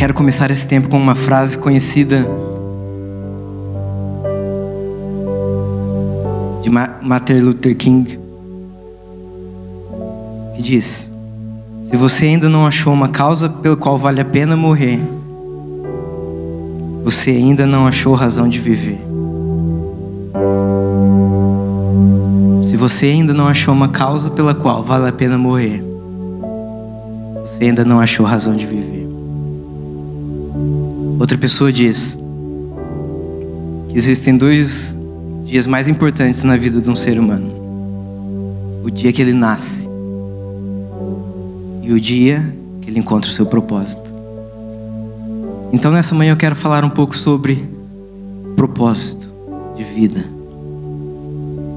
Quero começar esse tempo com uma frase conhecida de Martin Luther King, que diz: Se você ainda não achou uma causa pela qual vale a pena morrer, você ainda não achou razão de viver. Se você ainda não achou uma causa pela qual vale a pena morrer, você ainda não achou razão de viver. Pessoa diz que existem dois dias mais importantes na vida de um ser humano: o dia que ele nasce e o dia que ele encontra o seu propósito. Então, nessa manhã, eu quero falar um pouco sobre propósito de vida.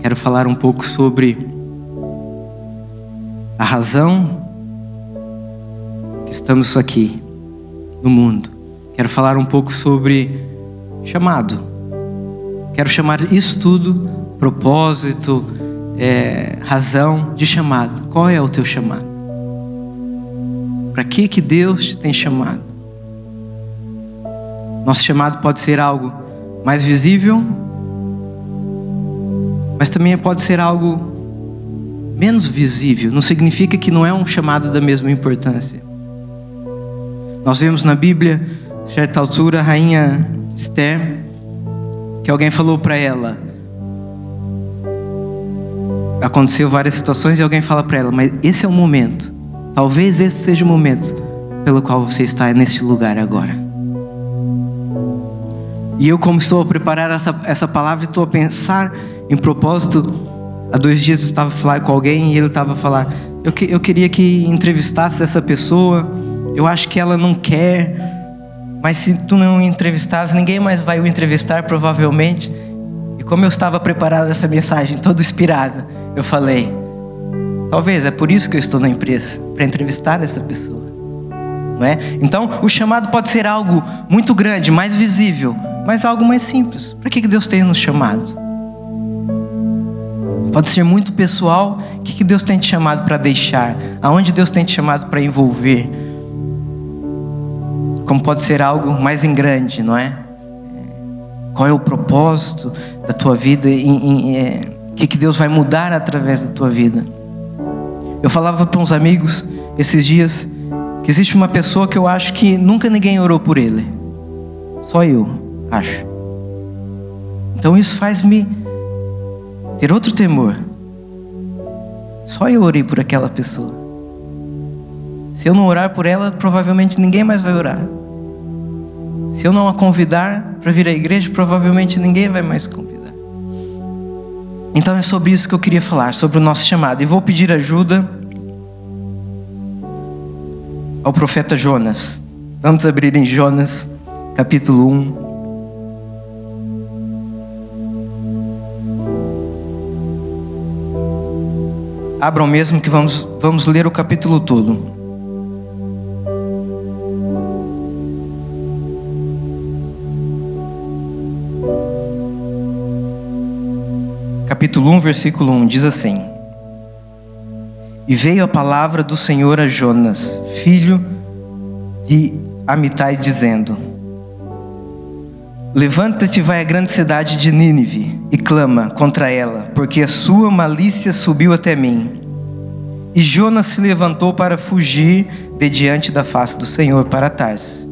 Quero falar um pouco sobre a razão que estamos aqui no mundo. Quero falar um pouco sobre chamado Quero chamar isso tudo, propósito, é, razão de chamado. Qual é o teu chamado? Para que que Deus te tem chamado? Nosso chamado pode ser algo mais visível, mas também pode ser algo menos visível. Não significa que não é um chamado da mesma importância. Nós vemos na Bíblia, certa altura, a rainha Esther que alguém falou para ela. Aconteceu várias situações e alguém fala para ela, mas esse é o momento. Talvez esse seja o momento pelo qual você está neste lugar agora. E eu, como estou a preparar essa, essa palavra, estou a pensar em propósito. Há dois dias eu estava a falar com alguém e ele estava a falar: eu, que, eu queria que entrevistasse essa pessoa. Eu acho que ela não quer mas se tu não entrevistares, ninguém mais vai o entrevistar, provavelmente. E como eu estava preparado essa mensagem, todo inspirada, eu falei: talvez é por isso que eu estou na empresa, para entrevistar essa pessoa. Não é? Então, o chamado pode ser algo muito grande, mais visível, mas algo mais simples. Para que Deus tem nos chamado? Pode ser muito pessoal. O que Deus tem te chamado para deixar? Aonde Deus tem te chamado para envolver? Como pode ser algo mais em grande, não é? Qual é o propósito da tua vida? É, o que, que Deus vai mudar através da tua vida? Eu falava para uns amigos esses dias que existe uma pessoa que eu acho que nunca ninguém orou por ele. Só eu, acho. Então isso faz-me ter outro temor. Só eu orei por aquela pessoa. Se eu não orar por ela, provavelmente ninguém mais vai orar. Se eu não a convidar para vir à igreja, provavelmente ninguém vai mais convidar. Então é sobre isso que eu queria falar, sobre o nosso chamado. E vou pedir ajuda ao profeta Jonas. Vamos abrir em Jonas, capítulo 1. Abram mesmo que vamos, vamos ler o capítulo todo. Capítulo 1, versículo 1 diz assim: E veio a palavra do Senhor a Jonas, filho de Amitai, dizendo: Levanta-te, vai à grande cidade de Nínive e clama contra ela, porque a sua malícia subiu até mim. E Jonas se levantou para fugir de diante da face do Senhor para Tars.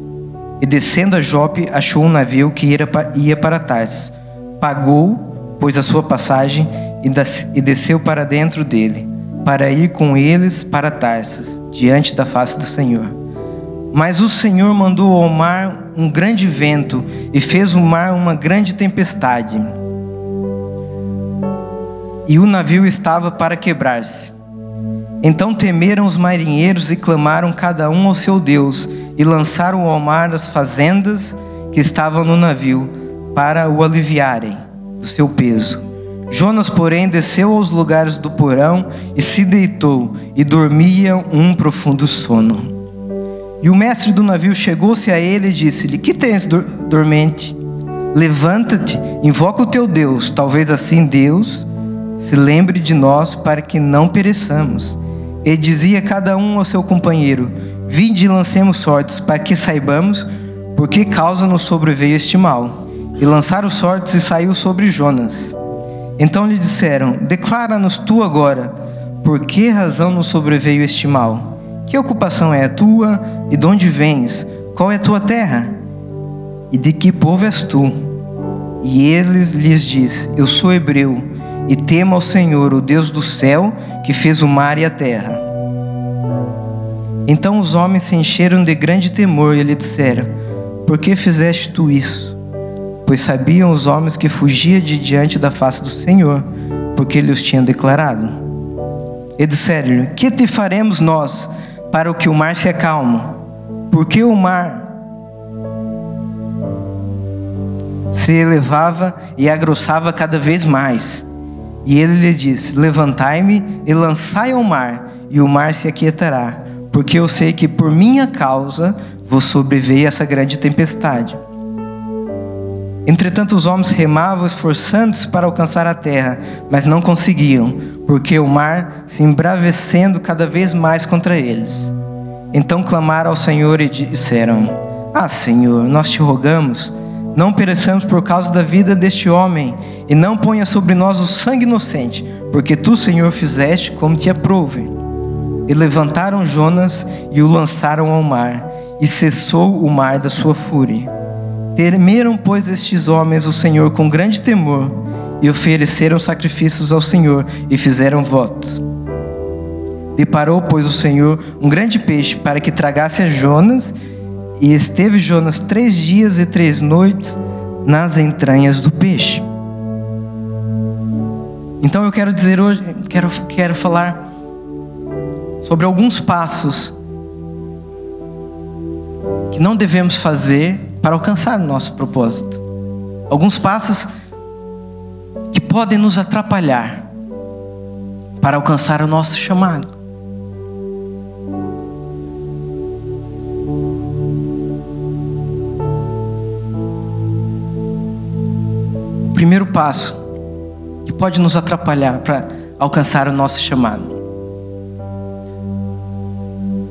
E descendo a Jope, achou um navio que ia para Tars. Pagou pôs a sua passagem e desceu para dentro dele, para ir com eles para Tarsis, diante da face do Senhor. Mas o Senhor mandou ao mar um grande vento e fez o mar uma grande tempestade. E o navio estava para quebrar-se. Então temeram os marinheiros e clamaram cada um ao seu Deus, e lançaram ao mar as fazendas que estavam no navio, para o aliviarem do seu peso. Jonas, porém, desceu aos lugares do porão e se deitou, e dormia um profundo sono. E o mestre do navio chegou-se a ele e disse-lhe: Que tens, dormente? Levanta-te, invoca o teu Deus, talvez assim Deus se lembre de nós para que não pereçamos. E dizia cada um ao seu companheiro: Vinde e lancemos sortes, para que saibamos por que causa nos sobreveio este mal. E lançaram sortes e saiu sobre Jonas. Então lhe disseram: Declara-nos tu agora, por que razão nos sobreveio este mal? Que ocupação é a tua e de onde vens? Qual é a tua terra? E de que povo és tu? E ele lhes diz: Eu sou hebreu e temo ao Senhor, o Deus do céu, que fez o mar e a terra. Então os homens se encheram de grande temor e lhe disseram: Por que fizeste tu isso? Pois sabiam os homens que fugia de diante da face do Senhor, porque ele os tinha declarado. E disseram-lhe: Que te faremos nós para que o mar se acalme? Porque o mar se elevava e agrossava cada vez mais. E ele lhe disse: Levantai-me e lançai ao mar, e o mar se aquietará, porque eu sei que por minha causa vos sobreveio essa grande tempestade. Entretanto, os homens remavam, esforçando-se para alcançar a terra, mas não conseguiam, porque o mar se embravecendo cada vez mais contra eles. Então clamaram ao Senhor e disseram: Ah, Senhor, nós te rogamos não pereçamos por causa da vida deste homem, e não ponha sobre nós o sangue inocente, porque tu, Senhor, fizeste como te aprouve. E levantaram Jonas e o lançaram ao mar, e cessou o mar da sua fúria. Temeram, pois, estes homens o Senhor com grande temor, e ofereceram sacrifícios ao Senhor, e fizeram votos. Deparou, pois, o Senhor um grande peixe para que tragasse a Jonas, e esteve Jonas três dias e três noites nas entranhas do peixe. Então eu quero dizer hoje, quero, quero falar sobre alguns passos que não devemos fazer para alcançar o nosso propósito. Alguns passos que podem nos atrapalhar para alcançar o nosso chamado. primeiro passo que pode nos atrapalhar para alcançar o nosso chamado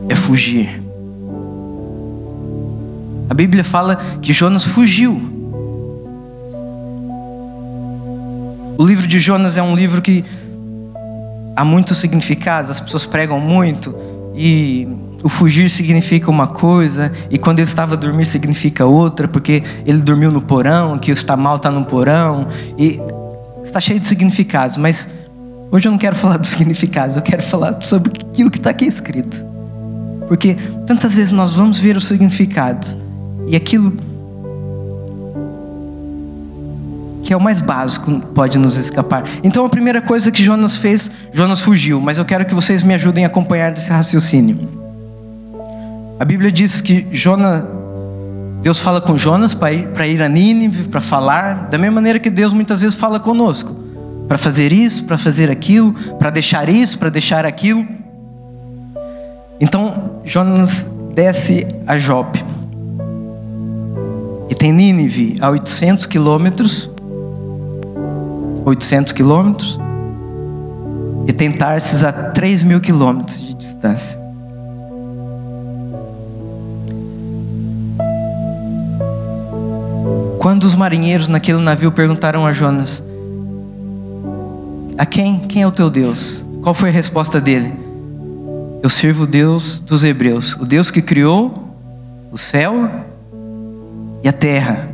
é fugir. A Bíblia fala que Jonas fugiu. O livro de Jonas é um livro que há muitos significados, as pessoas pregam muito e o fugir significa uma coisa, e quando ele estava a dormir significa outra, porque ele dormiu no porão, que está mal está no porão, e está cheio de significados, mas hoje eu não quero falar dos significados, eu quero falar sobre aquilo que está aqui escrito. Porque tantas vezes nós vamos ver os significados, e aquilo que é o mais básico pode nos escapar. Então a primeira coisa que Jonas fez, Jonas fugiu, mas eu quero que vocês me ajudem a acompanhar esse raciocínio. A Bíblia diz que Jonas, Deus fala com Jonas para ir, ir a Nínive, para falar, da mesma maneira que Deus muitas vezes fala conosco, para fazer isso, para fazer aquilo, para deixar isso, para deixar aquilo. Então Jonas desce a Jope. E tem Nínive a 800 quilômetros. 800 quilômetros. E tem Tarsis a 3 mil quilômetros de distância. Quando os marinheiros naquele navio perguntaram a Jonas: A quem? Quem é o teu Deus? Qual foi a resposta dele? Eu sirvo o Deus dos hebreus, o Deus que criou o céu e a terra.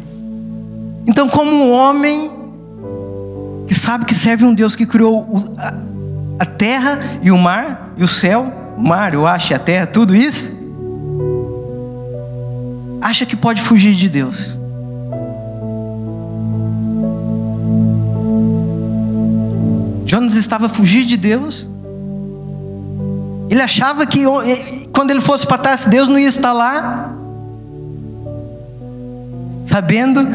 Então, como um homem que sabe que serve um Deus que criou a terra e o mar, e o céu, o mar, o ar e a terra, tudo isso, acha que pode fugir de Deus. Jonas estava a fugir de Deus. Ele achava que quando ele fosse para trás, Deus não ia estar lá. Sabendo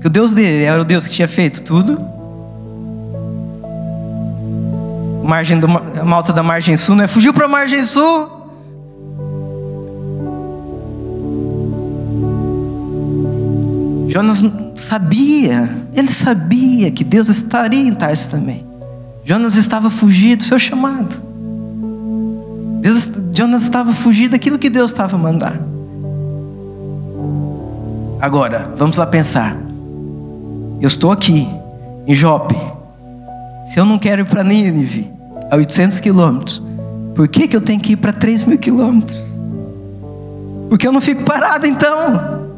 que o Deus dele era o Deus que tinha feito tudo. Margem do, a malta da margem sul, né? Fugiu para a margem sul. Jonas sabia, ele sabia que Deus estaria em Tarso também. Jonas estava fugindo do seu chamado. Deus, Jonas estava fugindo daquilo que Deus estava mandando. Agora, vamos lá pensar. Eu estou aqui, em Jope. Se eu não quero ir para Nínive, a 800 quilômetros, por que, que eu tenho que ir para 3 mil quilômetros? Porque eu não fico parado então.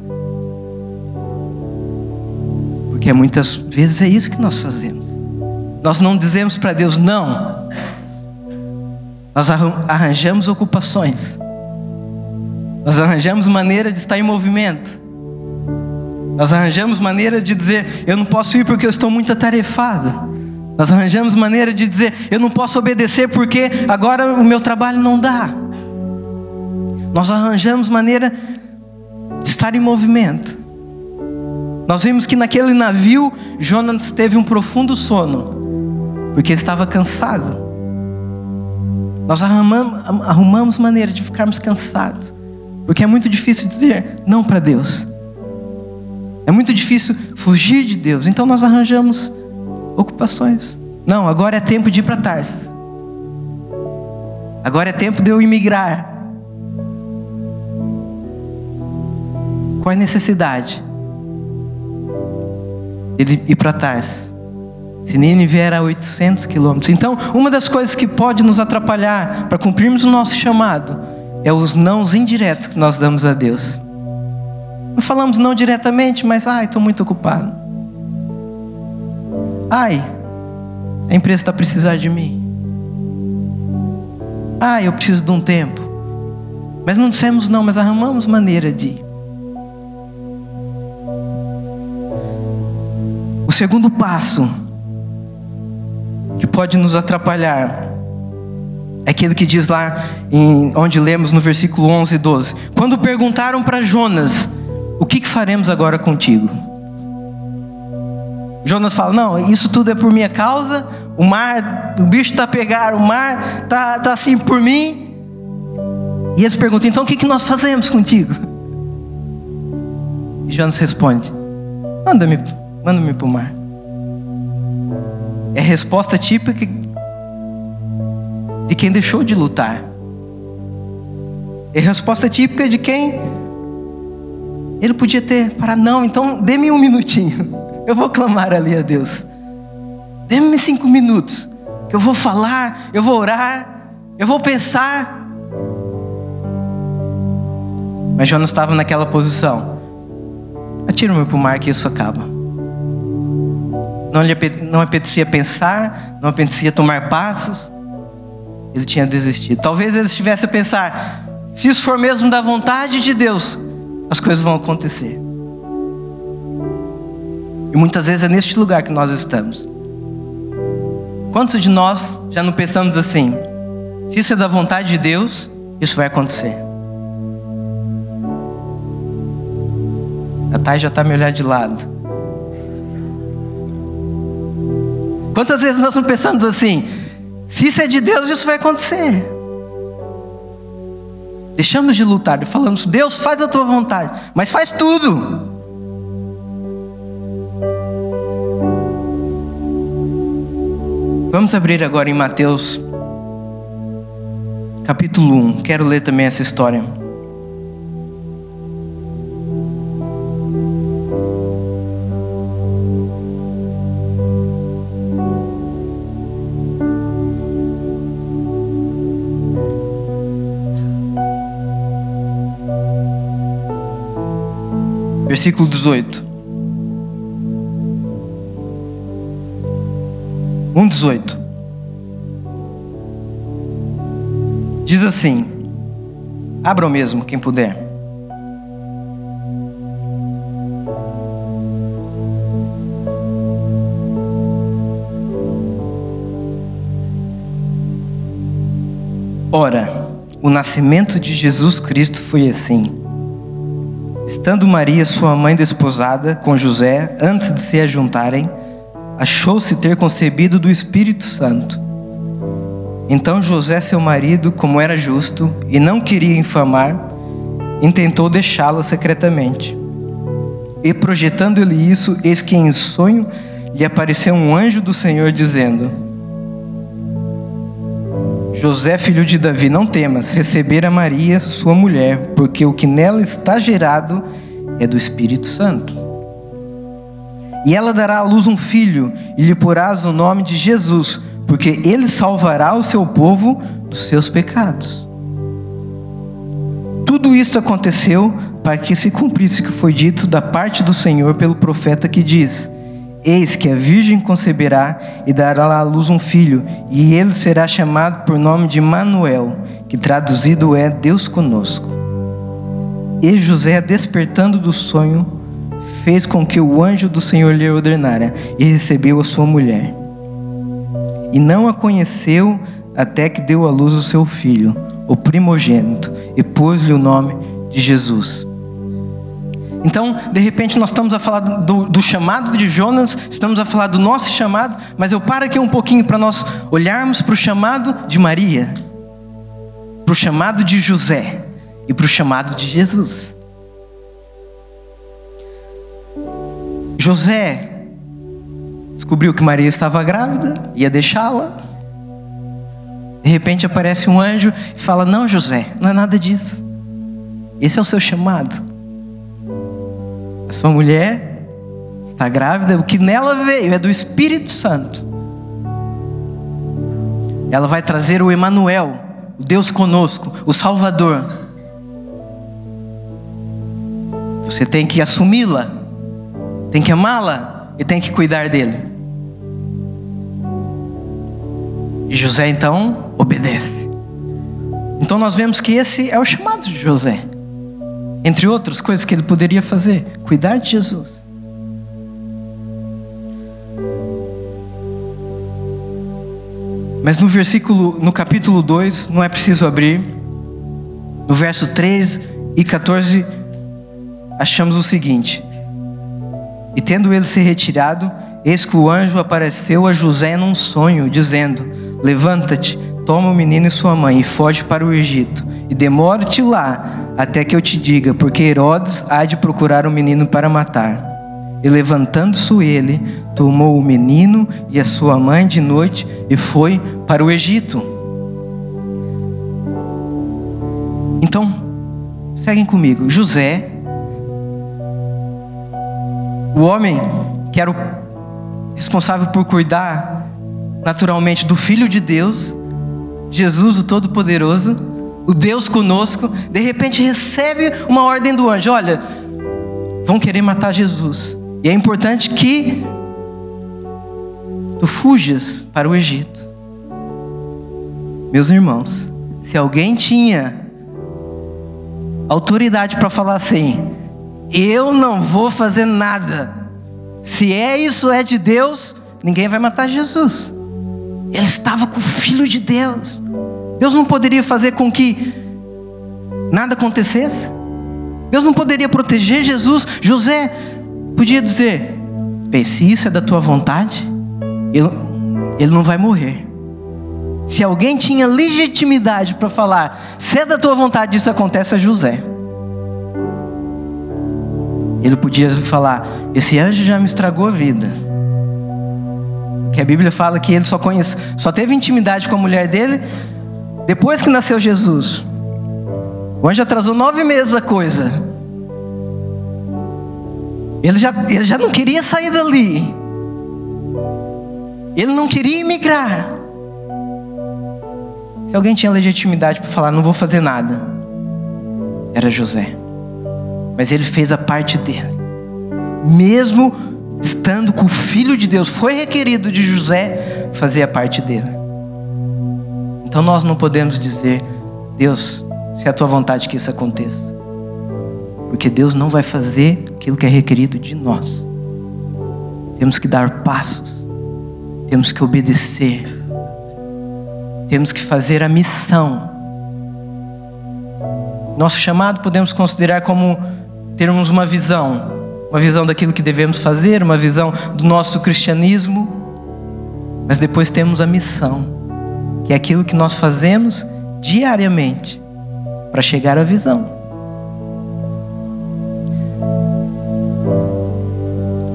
Porque muitas vezes é isso que nós fazemos. Nós não dizemos para Deus não. Nós arranjamos ocupações. Nós arranjamos maneira de estar em movimento. Nós arranjamos maneira de dizer, eu não posso ir porque eu estou muito atarefado. Nós arranjamos maneira de dizer, eu não posso obedecer porque agora o meu trabalho não dá. Nós arranjamos maneira de estar em movimento. Nós vimos que naquele navio Jonas teve um profundo sono, porque estava cansado. Nós arrumamos, arrumamos maneira de ficarmos cansados, porque é muito difícil dizer não para Deus. É muito difícil fugir de Deus, então nós arranjamos ocupações. Não, agora é tempo de ir para Tarso. Agora é tempo de eu imigrar. Qual é a necessidade? Ele ir para Tarso. Se Nínive era a 800 quilômetros. Então, uma das coisas que pode nos atrapalhar para cumprirmos o nosso chamado é os nãos indiretos que nós damos a Deus. Não falamos não diretamente, mas ai, estou muito ocupado. Ai, a empresa está precisando de mim. Ai, eu preciso de um tempo. Mas não dissemos não, mas arrumamos maneira de. O segundo passo que pode nos atrapalhar é aquilo que diz lá em, onde lemos no versículo 11 e 12. Quando perguntaram para Jonas o que, que faremos agora contigo? Jonas fala: Não, isso tudo é por minha causa. O mar, o bicho está a pegar, o mar está tá assim por mim. E eles perguntam: Então o que, que nós fazemos contigo? E Jonas responde: Manda-me manda para o mar. É a resposta típica de quem deixou de lutar. É a resposta típica de quem ele podia ter para não, então dê-me um minutinho. Eu vou clamar ali a Deus. Dê-me cinco minutos. Que eu vou falar, eu vou orar, eu vou pensar. Mas Jonas estava naquela posição. Atira-me para o mar que isso acaba. Não lhe não apetecia pensar, não apetecia tomar passos. Ele tinha desistido. Talvez ele estivesse a pensar: se isso for mesmo da vontade de Deus, as coisas vão acontecer. E muitas vezes é neste lugar que nós estamos. Quantos de nós já não pensamos assim? Se isso é da vontade de Deus, isso vai acontecer. A Thay já está me olhando de lado. Quantas vezes nós não pensamos assim? Se isso é de Deus, isso vai acontecer. Deixamos de lutar e falamos: Deus, faz a tua vontade, mas faz tudo. Vamos abrir agora em Mateus, capítulo 1. Quero ler também essa história. Versículo 18. 1,18. Diz assim: abra o mesmo, quem puder. Ora, o nascimento de Jesus Cristo foi assim. Estando Maria, sua mãe desposada, com José, antes de se ajuntarem, achou-se ter concebido do Espírito Santo. Então José, seu marido, como era justo e não queria infamar, intentou deixá-la secretamente. E projetando-lhe isso, eis que em sonho lhe apareceu um anjo do Senhor dizendo: José, filho de Davi, não temas receber a Maria, sua mulher, porque o que nela está gerado é do Espírito Santo. E ela dará à luz um filho, e lhe porás o nome de Jesus, porque ele salvará o seu povo dos seus pecados. Tudo isso aconteceu para que se cumprisse o que foi dito da parte do Senhor pelo profeta que diz: Eis que a virgem conceberá e dará à luz um filho, e ele será chamado por nome de Manuel, que traduzido é Deus conosco. E José, despertando do sonho, fez com que o anjo do Senhor lhe ordenara e recebeu a sua mulher. E não a conheceu até que deu à luz o seu filho, o primogênito, e pôs-lhe o nome de Jesus. Então, de repente, nós estamos a falar do, do, chamado de Jonas, estamos a falar do nosso chamado, mas eu paro aqui um pouquinho para nós olharmos para o chamado de Maria, para o chamado de José e para o chamado de Jesus. José descobriu que Maria estava grávida, ia deixá-la. De repente aparece um anjo e fala: Não, José, não é nada disso. Esse é o seu chamado. A sua mulher está grávida, o que nela veio é do Espírito Santo. Ela vai trazer o Emanuel, o Deus conosco, o Salvador. Você tem que assumi-la, tem que amá-la e tem que cuidar dele. E José então obedece. Então nós vemos que esse é o chamado de José. Entre outras coisas que ele poderia fazer, cuidar de Jesus. Mas no versículo, no capítulo 2, não é preciso abrir. No verso 3 e 14, achamos o seguinte: E tendo ele se retirado, eis que o anjo apareceu a José num sonho, dizendo: Levanta-te, toma o menino e sua mãe e foge para o Egito, e demore-te lá até que eu te diga, porque Herodes há de procurar o um menino para matar. E levantando-se ele, tomou o menino e a sua mãe de noite e foi para o Egito. Então, seguem comigo. José, o homem que era o responsável por cuidar naturalmente do Filho de Deus, Jesus, o Todo-Poderoso, o Deus conosco, de repente recebe uma ordem do anjo: olha, vão querer matar Jesus. E é importante que tu fujas para o Egito. Meus irmãos, se alguém tinha autoridade para falar assim, eu não vou fazer nada. Se é isso é de Deus, ninguém vai matar Jesus. Ele estava com o filho de Deus. Deus não poderia fazer com que nada acontecesse? Deus não poderia proteger Jesus? José podia dizer: Bem, se isso é da tua vontade, ele, não vai morrer. Se alguém tinha legitimidade para falar, se é da tua vontade isso acontece, é José. Ele podia falar: Esse anjo já me estragou a vida. Que a Bíblia fala que ele só conhece, só teve intimidade com a mulher dele depois que nasceu Jesus, o anjo atrasou nove meses a coisa. Ele já, ele já não queria sair dali. Ele não queria emigrar. Se alguém tinha legitimidade para falar, não vou fazer nada, era José. Mas ele fez a parte dele. Mesmo estando com o filho de Deus, foi requerido de José fazer a parte dele. Então nós não podemos dizer, Deus, se é a tua vontade que isso aconteça. Porque Deus não vai fazer aquilo que é requerido de nós. Temos que dar passos, temos que obedecer, temos que fazer a missão. Nosso chamado podemos considerar como termos uma visão, uma visão daquilo que devemos fazer, uma visão do nosso cristianismo, mas depois temos a missão que é aquilo que nós fazemos diariamente para chegar à visão.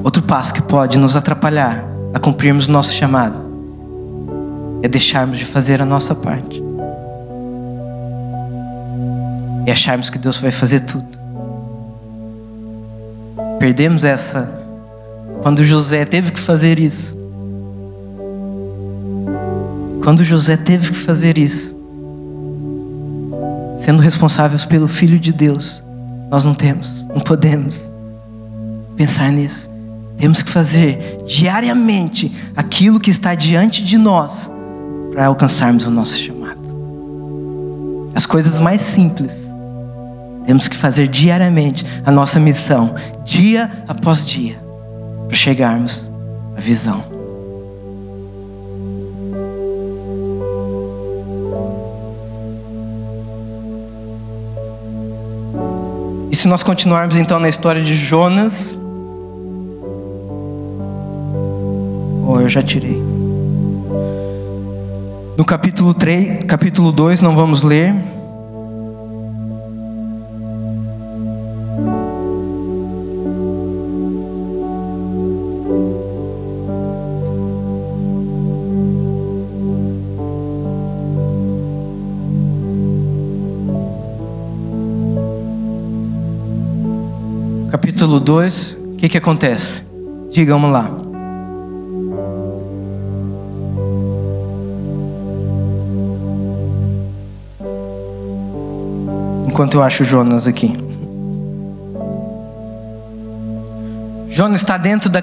Outro passo que pode nos atrapalhar a cumprirmos nosso chamado é deixarmos de fazer a nossa parte. E acharmos que Deus vai fazer tudo. Perdemos essa quando José teve que fazer isso. Quando José teve que fazer isso, sendo responsáveis pelo Filho de Deus, nós não temos, não podemos pensar nisso. Temos que fazer diariamente aquilo que está diante de nós para alcançarmos o nosso chamado. As coisas mais simples. Temos que fazer diariamente a nossa missão, dia após dia, para chegarmos à visão. Se nós continuarmos então na história de Jonas, Oh, eu já tirei. No capítulo 3, capítulo 2, não vamos ler. 2, o que, que acontece? Digamos lá. enquanto eu acho Jonas aqui. Jonas está dentro da,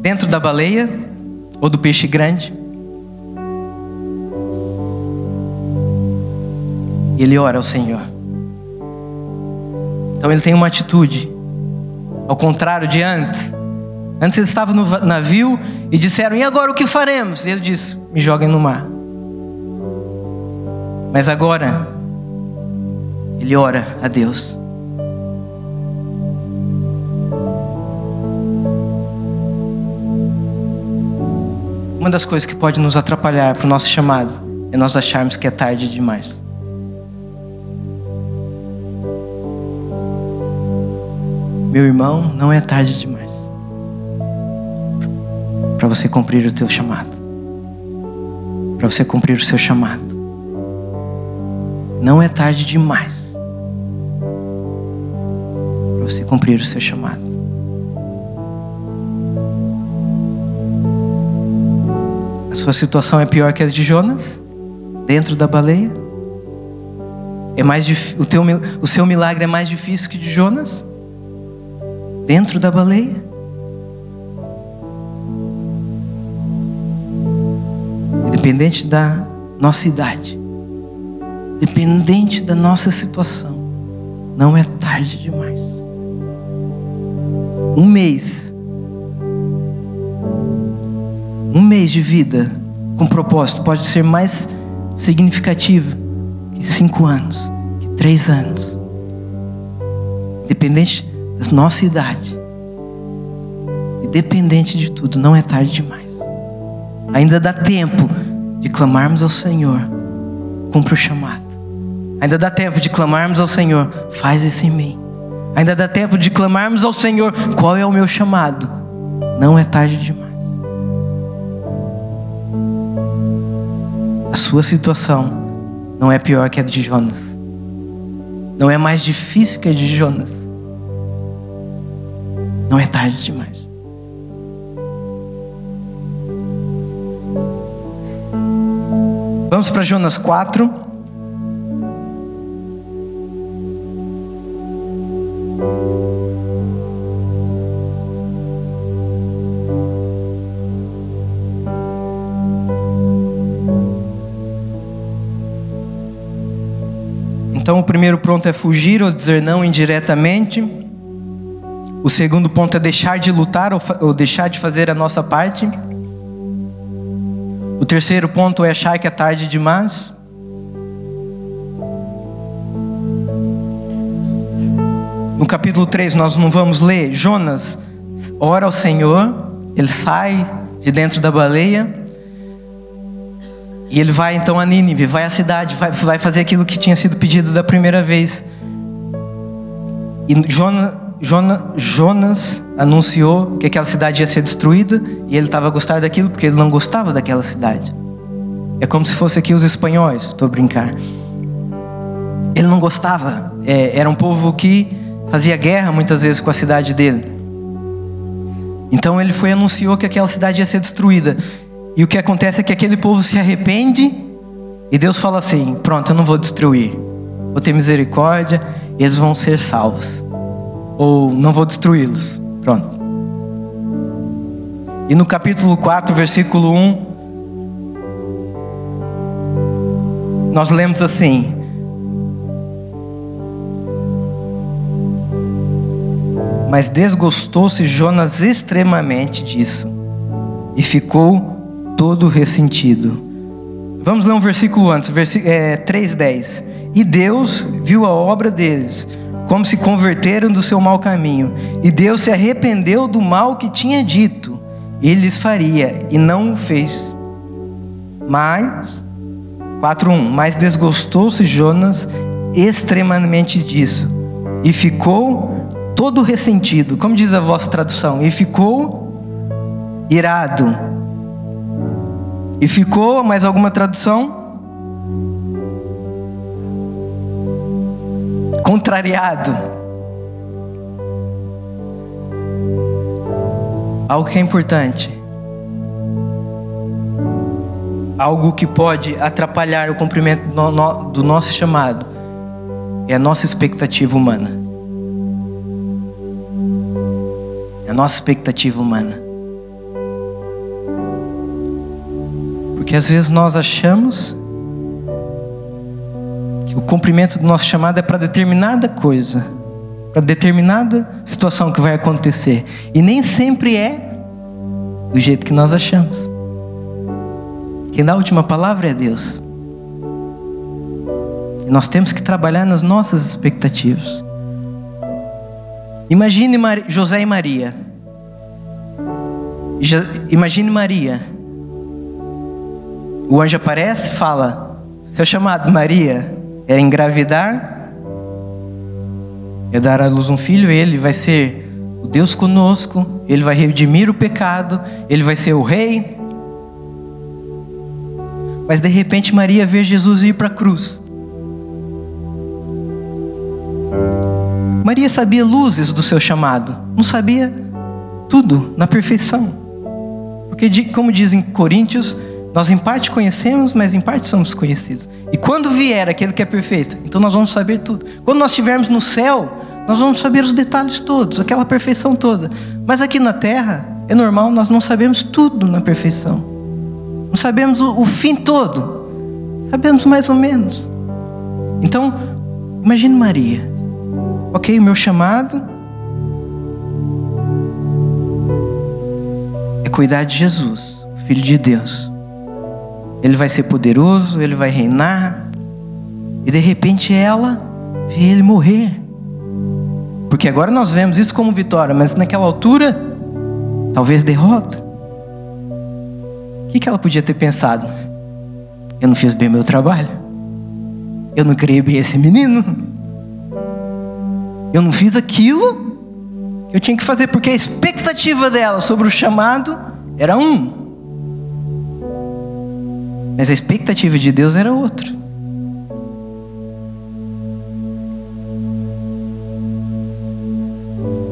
dentro da baleia ou do peixe grande. E ele ora ao Senhor. Então ele tem uma atitude, ao contrário de antes. Antes ele estava no navio e disseram: E agora o que faremos? E ele disse: Me joguem no mar. Mas agora ele ora a Deus. Uma das coisas que pode nos atrapalhar para o nosso chamado é nós acharmos que é tarde demais. Meu irmão, não é tarde demais para você cumprir o teu chamado. Para você cumprir o seu chamado. Não é tarde demais para você cumprir o seu chamado. A sua situação é pior que a de Jonas, dentro da baleia? É mais o, teu, o seu milagre é mais difícil que de Jonas? Dentro da baleia? Independente da nossa idade, independente da nossa situação, não é tarde demais um mês, um mês de vida com propósito pode ser mais significativo que cinco anos, que três anos, independente da nossa idade, independente de tudo, não é tarde demais. Ainda dá tempo de clamarmos ao Senhor, cumpre o chamado. Ainda dá tempo de clamarmos ao Senhor, faz isso em mim. Ainda dá tempo de clamarmos ao Senhor: qual é o meu chamado? Não é tarde demais. A sua situação não é pior que a de Jonas. Não é mais difícil que a de Jonas. Não é tarde demais. Vamos para Jonas 4. Então, o primeiro ponto é fugir ou dizer não indiretamente. O segundo ponto é deixar de lutar ou, deixar de fazer a nossa parte. O terceiro ponto é achar que é tarde demais. No capítulo 3, nós não vamos ler. Jonas ora ao Senhor, ele sai de dentro da baleia e ele vai então a Nínive, vai à cidade, vai, vai fazer aquilo que tinha sido pedido da primeira vez. E Jonas, Jonas, anunciou que aquela cidade ia ser destruída e ele estava a gostar daquilo porque ele não gostava daquela cidade. É como se fosse aqui os espanhóis, estou a brincar. Ele não gostava, é, era um povo que fazia guerra muitas vezes com a cidade dele. Então ele foi e anunciou que aquela cidade ia ser destruída. E o que acontece é que aquele povo se arrepende e Deus fala assim: Pronto, eu não vou destruir, vou ter misericórdia, e eles vão ser salvos. Ou não vou destruí-los. Pronto. E no capítulo 4, versículo 1, nós lemos assim: Mas desgostou-se Jonas extremamente disso e ficou todo ressentido. Vamos ler um versículo antes, versículo, é, 3,10. E Deus viu a obra deles, como se converteram do seu mau caminho, e Deus se arrependeu do mal que tinha dito, ele lhes faria, e não o fez. Mas, 4,1: Mas desgostou-se Jonas extremamente disso, e ficou todo ressentido, como diz a vossa tradução, e ficou irado. E ficou, mais alguma tradução? Contrariado. Algo que é importante. Algo que pode atrapalhar o cumprimento do nosso chamado é a nossa expectativa humana. a nossa expectativa humana. Porque às vezes nós achamos cumprimento do nosso chamado é para determinada coisa, para determinada situação que vai acontecer. E nem sempre é do jeito que nós achamos. Quem dá a última palavra é Deus. E nós temos que trabalhar nas nossas expectativas. Imagine José e Maria. Imagine Maria. O anjo aparece e fala: Seu chamado Maria era engravidar, é dar à luz um filho, ele vai ser o Deus conosco, ele vai redimir o pecado, ele vai ser o rei. Mas de repente Maria vê Jesus ir para a cruz. Maria sabia luzes do seu chamado, não sabia tudo na perfeição. Porque, como dizem Coríntios, nós em parte conhecemos, mas em parte somos conhecidos. E quando vier aquele que é perfeito, então nós vamos saber tudo. Quando nós estivermos no céu, nós vamos saber os detalhes todos, aquela perfeição toda. Mas aqui na terra, é normal, nós não sabemos tudo na perfeição. Não sabemos o, o fim todo. Sabemos mais ou menos. Então, imagine Maria. Ok, o meu chamado cuidar de Jesus, o Filho de Deus. Ele vai ser poderoso, ele vai reinar. E de repente ela vê ele morrer. Porque agora nós vemos isso como vitória, mas naquela altura, talvez derrota. O que, que ela podia ter pensado? Eu não fiz bem meu trabalho. Eu não criei bem esse menino. Eu não fiz aquilo eu tinha que fazer, porque a expectativa dela sobre o chamado era um. Mas a expectativa de Deus era outra.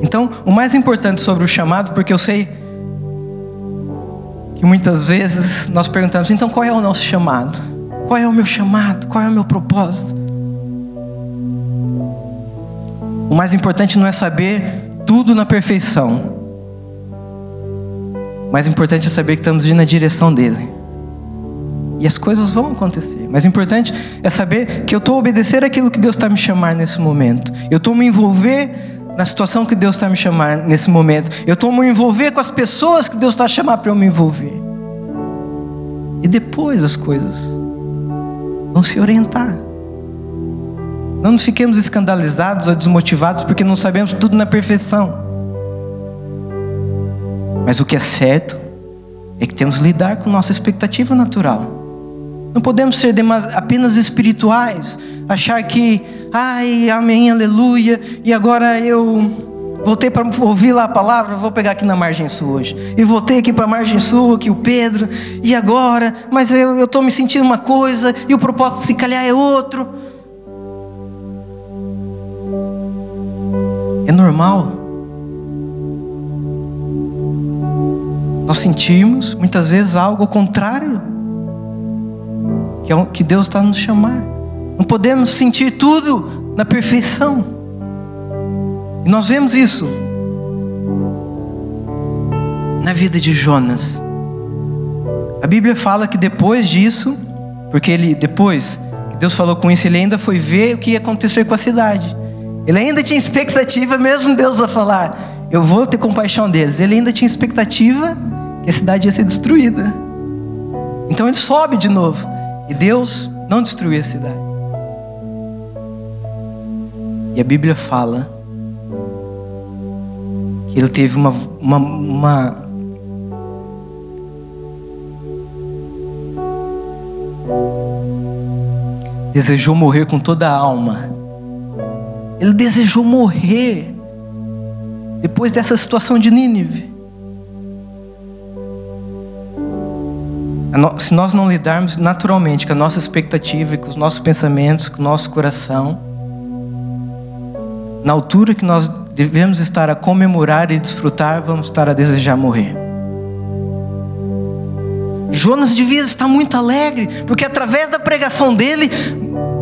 Então, o mais importante sobre o chamado, porque eu sei que muitas vezes nós perguntamos: então qual é o nosso chamado? Qual é o meu chamado? Qual é o meu propósito? O mais importante não é saber tudo na perfeição. Mais importante é saber que estamos indo na direção dele. E as coisas vão acontecer. Mas o importante é saber que eu estou a obedecer aquilo que Deus está me chamar nesse momento. Eu estou me envolver na situação que Deus está me chamar nesse momento. Eu estou me envolver com as pessoas que Deus está chamar para eu me envolver. E depois as coisas vão se orientar. Não nos fiquemos escandalizados ou desmotivados porque não sabemos tudo na perfeição. Mas o que é certo é que temos que lidar com nossa expectativa natural. Não podemos ser apenas espirituais, achar que, ai, amém, aleluia, e agora eu voltei para ouvir lá a palavra, vou pegar aqui na margem sul hoje. E voltei aqui para a margem sul, aqui o Pedro, e agora, mas eu estou me sentindo uma coisa, e o propósito se calhar é outro. normal. Nós sentimos muitas vezes algo contrário que é o que Deus está nos chamar. Não podemos sentir tudo na perfeição. E nós vemos isso na vida de Jonas. A Bíblia fala que depois disso, porque ele depois que Deus falou com isso, ele ainda foi ver o que ia acontecer com a cidade. Ele ainda tinha expectativa, mesmo Deus a falar, eu vou ter compaixão deles. Ele ainda tinha expectativa que a cidade ia ser destruída. Então ele sobe de novo. E Deus não destruiu a cidade. E a Bíblia fala que ele teve uma, uma, uma desejou morrer com toda a alma. Ele desejou morrer depois dessa situação de Nínive. Se nós não lidarmos naturalmente com a nossa expectativa, com os nossos pensamentos, com o nosso coração, na altura que nós devemos estar a comemorar e desfrutar, vamos estar a desejar morrer. Jonas devia estar muito alegre, porque através da pregação dele,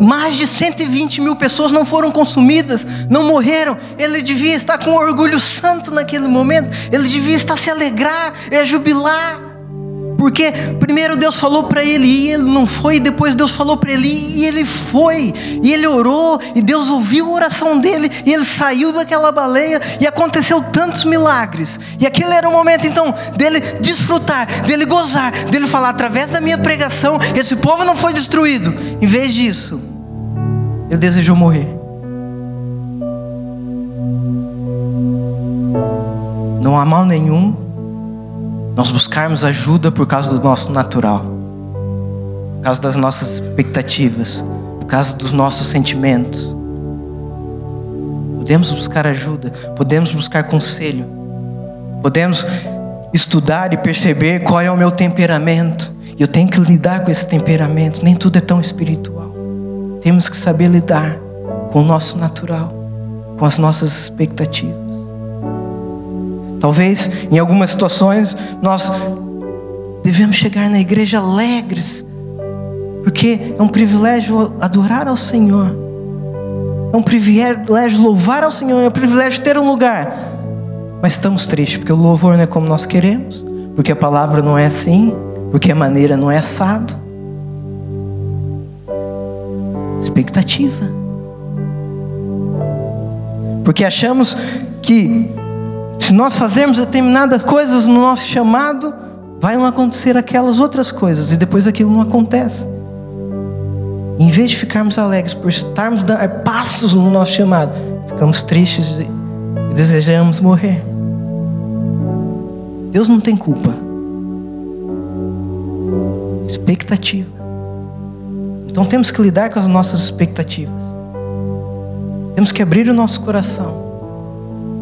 mais de 120 mil pessoas não foram consumidas, não morreram. Ele devia estar com orgulho santo naquele momento, ele devia estar se alegrar, e jubilar. Porque primeiro Deus falou para ele e ele não foi, depois Deus falou para ele e ele foi. E ele orou e Deus ouviu a oração dele e ele saiu daquela baleia e aconteceu tantos milagres. E aquele era o momento então dele desfrutar, dele gozar, dele falar através da minha pregação, esse povo não foi destruído. Em vez disso, ele desejou morrer. Não há mal nenhum nós buscarmos ajuda por causa do nosso natural, por causa das nossas expectativas, por causa dos nossos sentimentos. Podemos buscar ajuda, podemos buscar conselho, podemos estudar e perceber qual é o meu temperamento. E eu tenho que lidar com esse temperamento. Nem tudo é tão espiritual. Temos que saber lidar com o nosso natural, com as nossas expectativas. Talvez em algumas situações nós devemos chegar na igreja alegres, porque é um privilégio adorar ao Senhor, é um privilégio louvar ao Senhor, é um privilégio ter um lugar. Mas estamos tristes porque o louvor não é como nós queremos, porque a palavra não é assim, porque a maneira não é assado. Expectativa. Porque achamos que se nós fazermos determinadas coisas no nosso chamado, vai acontecer aquelas outras coisas e depois aquilo não acontece. Em vez de ficarmos alegres por estarmos dando passos no nosso chamado, ficamos tristes e desejamos morrer. Deus não tem culpa. Expectativa. Então temos que lidar com as nossas expectativas. Temos que abrir o nosso coração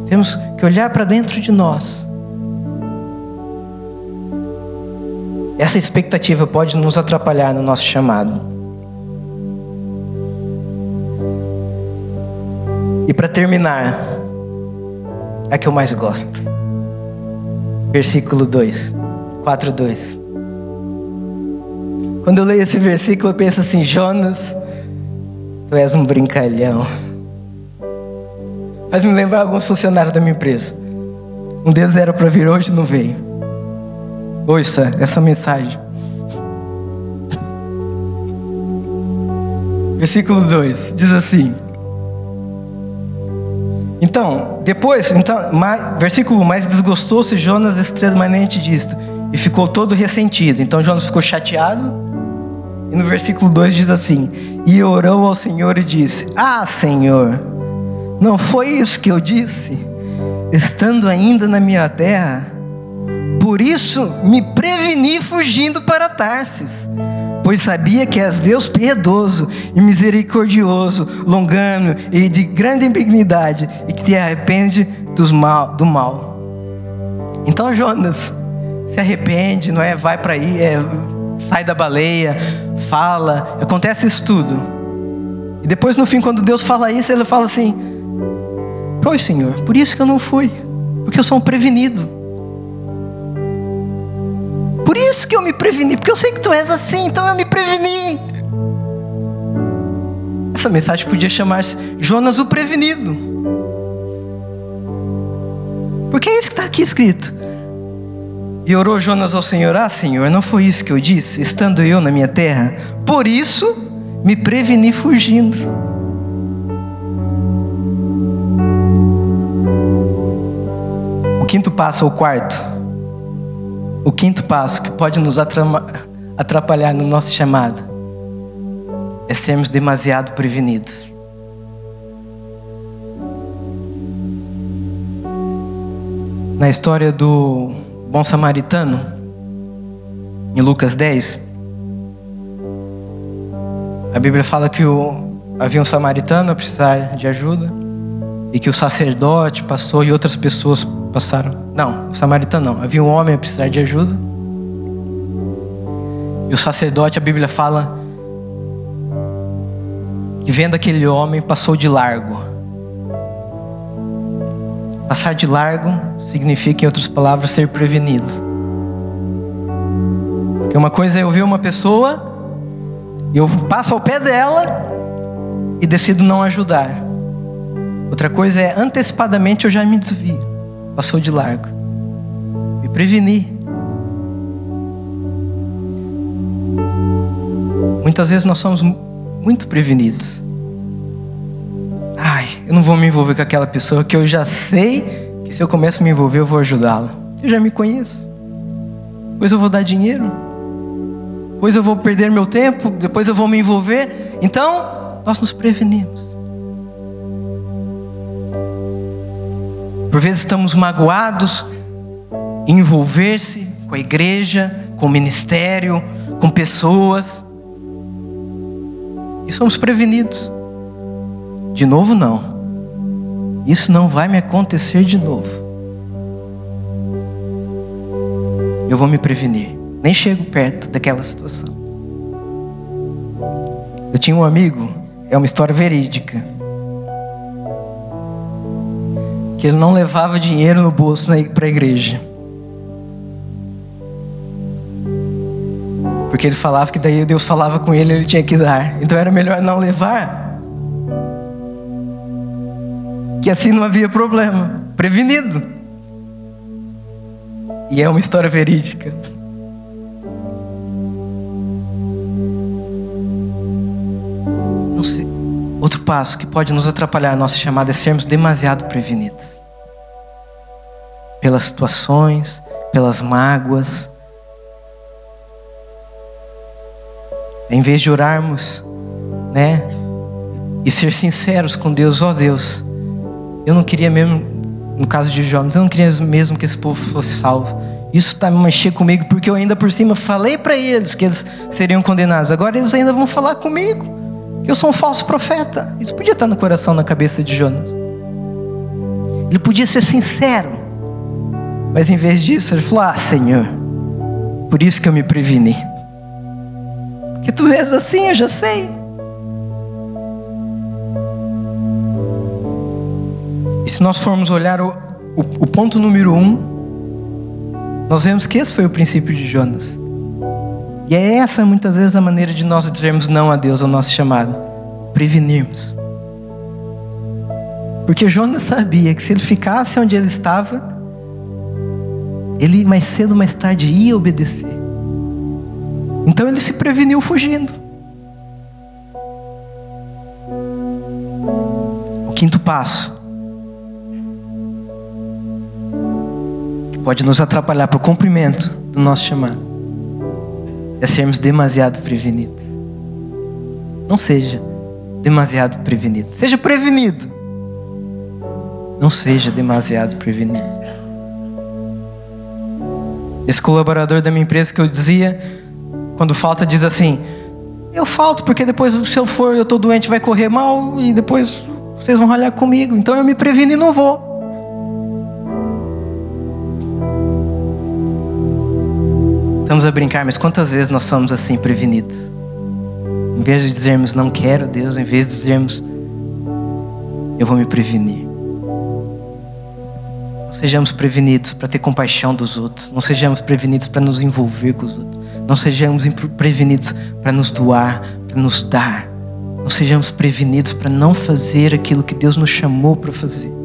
temos que olhar para dentro de nós. Essa expectativa pode nos atrapalhar no nosso chamado. E para terminar, a que eu mais gosto. Versículo 2, 4, 2. Quando eu leio esse versículo, eu penso assim: Jonas, tu és um brincalhão. Faz me lembrar alguns funcionários da minha empresa. Um deles era para vir hoje não veio. Ouça essa mensagem. Versículo 2 diz assim: Então, depois, então, mais, versículo 1: Mais desgostou-se Jonas extremamente disto e ficou todo ressentido. Então, Jonas ficou chateado. E no versículo 2 diz assim: E orou ao Senhor e disse: Ah, Senhor não foi isso que eu disse, estando ainda na minha terra. Por isso me preveni fugindo para Tarsis, pois sabia que és Deus piedoso e misericordioso, longano e de grande benignidade, e que te arrepende dos mal, do mal. Então Jonas se arrepende, não é? Vai para aí, é, sai da baleia, fala, acontece isso tudo. E depois no fim, quando Deus fala isso, ele fala assim: Pois, Senhor, por isso que eu não fui, porque eu sou um prevenido. Por isso que eu me preveni, porque eu sei que tu és assim, então eu me preveni. Essa mensagem podia chamar-se Jonas o Prevenido. Porque é isso que está aqui escrito. E orou Jonas ao Senhor: Ah, Senhor, não foi isso que eu disse, estando eu na minha terra? Por isso me preveni fugindo. Quinto passo, ou o quarto, o quinto passo que pode nos atrapalhar no nosso chamado é sermos demasiado prevenidos. Na história do bom samaritano, em Lucas 10, a Bíblia fala que o, havia um samaritano a precisar de ajuda e que o sacerdote passou e outras pessoas passaram. Não, o samaritano não. Havia um homem a precisar de ajuda. E o sacerdote, a Bíblia fala que vendo aquele homem passou de largo. Passar de largo significa, em outras palavras, ser prevenido. Porque uma coisa é eu ver uma pessoa, e eu passo ao pé dela e decido não ajudar. Outra coisa é antecipadamente eu já me desvio. Passou de largo. Me preveni. Muitas vezes nós somos muito prevenidos eu não vou me envolver com aquela pessoa que eu já sei que se eu começo a me envolver eu vou ajudá-la. Eu já me conheço. Depois eu vou dar dinheiro. Depois eu vou perder meu tempo. Depois eu vou me envolver. Então, nós nos prevenimos. Por vezes estamos magoados em envolver-se com a igreja, com o ministério, com pessoas. E somos prevenidos. De novo, não. Isso não vai me acontecer de novo. Eu vou me prevenir. Nem chego perto daquela situação. Eu tinha um amigo, é uma história verídica, que ele não levava dinheiro no bolso para a igreja. Porque ele falava que daí Deus falava com ele, ele tinha que dar. Então era melhor não levar que assim não havia problema. Prevenido. E é uma história verídica. Passo que pode nos atrapalhar nossa chamada é sermos demasiado prevenidos. Pelas situações, pelas mágoas. Em vez de orarmos, né? E ser sinceros com Deus, ó oh Deus, eu não queria mesmo, no caso de jovens, eu não queria mesmo que esse povo fosse salvo. Isso está me mexendo comigo porque eu ainda por cima falei para eles que eles seriam condenados. Agora eles ainda vão falar comigo eu sou um falso profeta. Isso podia estar no coração, na cabeça de Jonas. Ele podia ser sincero, mas em vez disso ele falou: Ah, Senhor, por isso que eu me preveni. Porque tu és assim, eu já sei. E se nós formos olhar o, o, o ponto número um, nós vemos que esse foi o princípio de Jonas. E é essa muitas vezes a maneira de nós dizermos não a Deus, ao nosso chamado. Prevenirmos. Porque Jonas sabia que se ele ficasse onde ele estava, ele mais cedo ou mais tarde ia obedecer. Então ele se preveniu fugindo. O quinto passo pode nos atrapalhar para o cumprimento do nosso chamado é sermos demasiado prevenidos. Não seja demasiado prevenido. Seja prevenido. Não seja demasiado prevenido. Esse colaborador da minha empresa que eu dizia, quando falta, diz assim: Eu falto porque depois, se eu for, eu estou doente, vai correr mal e depois vocês vão ralhar comigo. Então eu me previno e não vou. Estamos a brincar, mas quantas vezes nós somos assim prevenidos? Em vez de dizermos não quero Deus, em vez de dizermos eu vou me prevenir. Não sejamos prevenidos para ter compaixão dos outros. Não sejamos prevenidos para nos envolver com os outros. Não sejamos prevenidos para nos doar, para nos dar. Não sejamos prevenidos para não fazer aquilo que Deus nos chamou para fazer.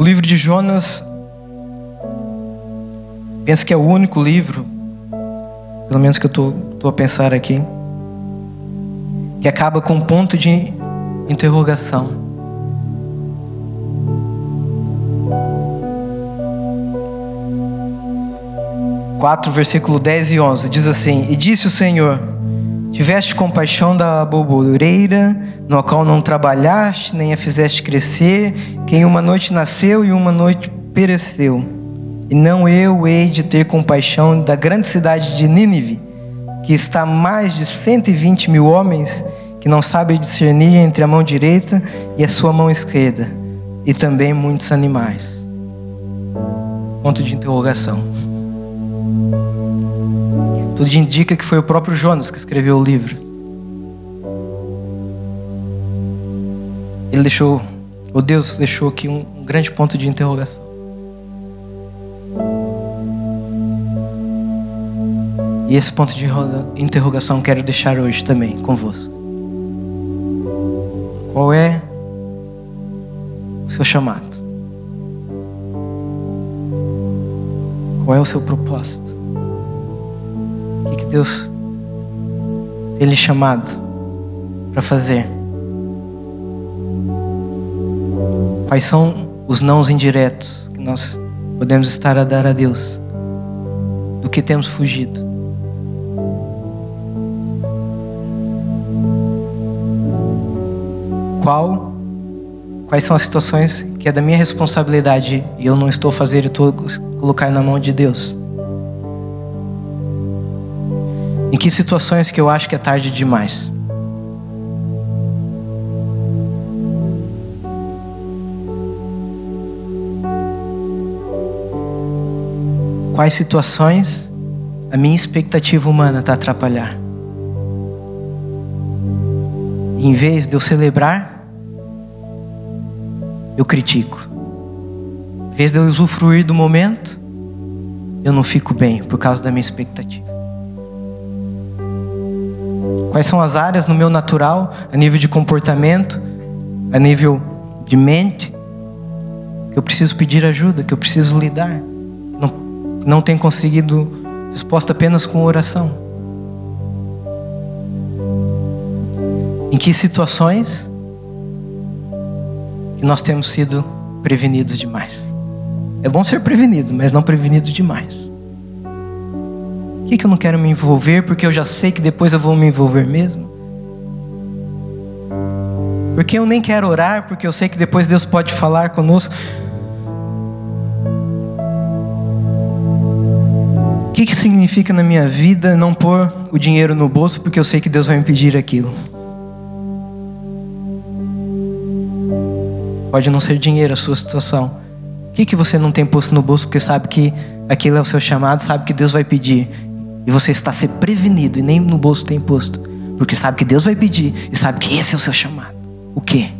O livro de Jonas, penso que é o único livro, pelo menos que eu estou a pensar aqui, que acaba com um ponto de interrogação. 4, versículo 10 e 11, diz assim: E disse o Senhor: Tiveste compaixão da bobureira, no qual não trabalhaste, nem a fizeste crescer, que em uma noite nasceu e uma noite pereceu. E não eu hei de ter compaixão da grande cidade de Nínive, que está mais de 120 mil homens, que não sabem discernir entre a mão direita e a sua mão esquerda, e também muitos animais. Ponto de interrogação. Tudo indica que foi o próprio Jonas que escreveu o livro. Ele deixou, o Deus deixou aqui um, um grande ponto de interrogação. E esse ponto de interrogação quero deixar hoje também convosco. Qual é o seu chamado? Qual é o seu propósito? Deus tem lhe chamado para fazer? Quais são os nãos indiretos que nós podemos estar a dar a Deus? Do que temos fugido? Qual, quais são as situações que é da minha responsabilidade e eu não estou fazendo e estou colocar na mão de Deus? Em que situações que eu acho que é tarde demais? Quais situações a minha expectativa humana está atrapalhar? Em vez de eu celebrar, eu critico. Em vez de eu usufruir do momento, eu não fico bem por causa da minha expectativa. Quais são as áreas no meu natural, a nível de comportamento, a nível de mente, que eu preciso pedir ajuda, que eu preciso lidar? Não, não tenho conseguido resposta apenas com oração. Em que situações que nós temos sido prevenidos demais? É bom ser prevenido, mas não prevenido demais que, que eu não quero me envolver porque eu já sei que depois eu vou me envolver mesmo? Porque eu nem quero orar porque eu sei que depois Deus pode falar conosco. O que, que significa na minha vida não pôr o dinheiro no bolso porque eu sei que Deus vai me pedir aquilo? Pode não ser dinheiro a sua situação. O que, que você não tem posto no bolso porque sabe que aquilo é o seu chamado, sabe que Deus vai pedir e você está a ser prevenido e nem no bolso tem posto. Porque sabe que Deus vai pedir e sabe que esse é o seu chamado. O quê?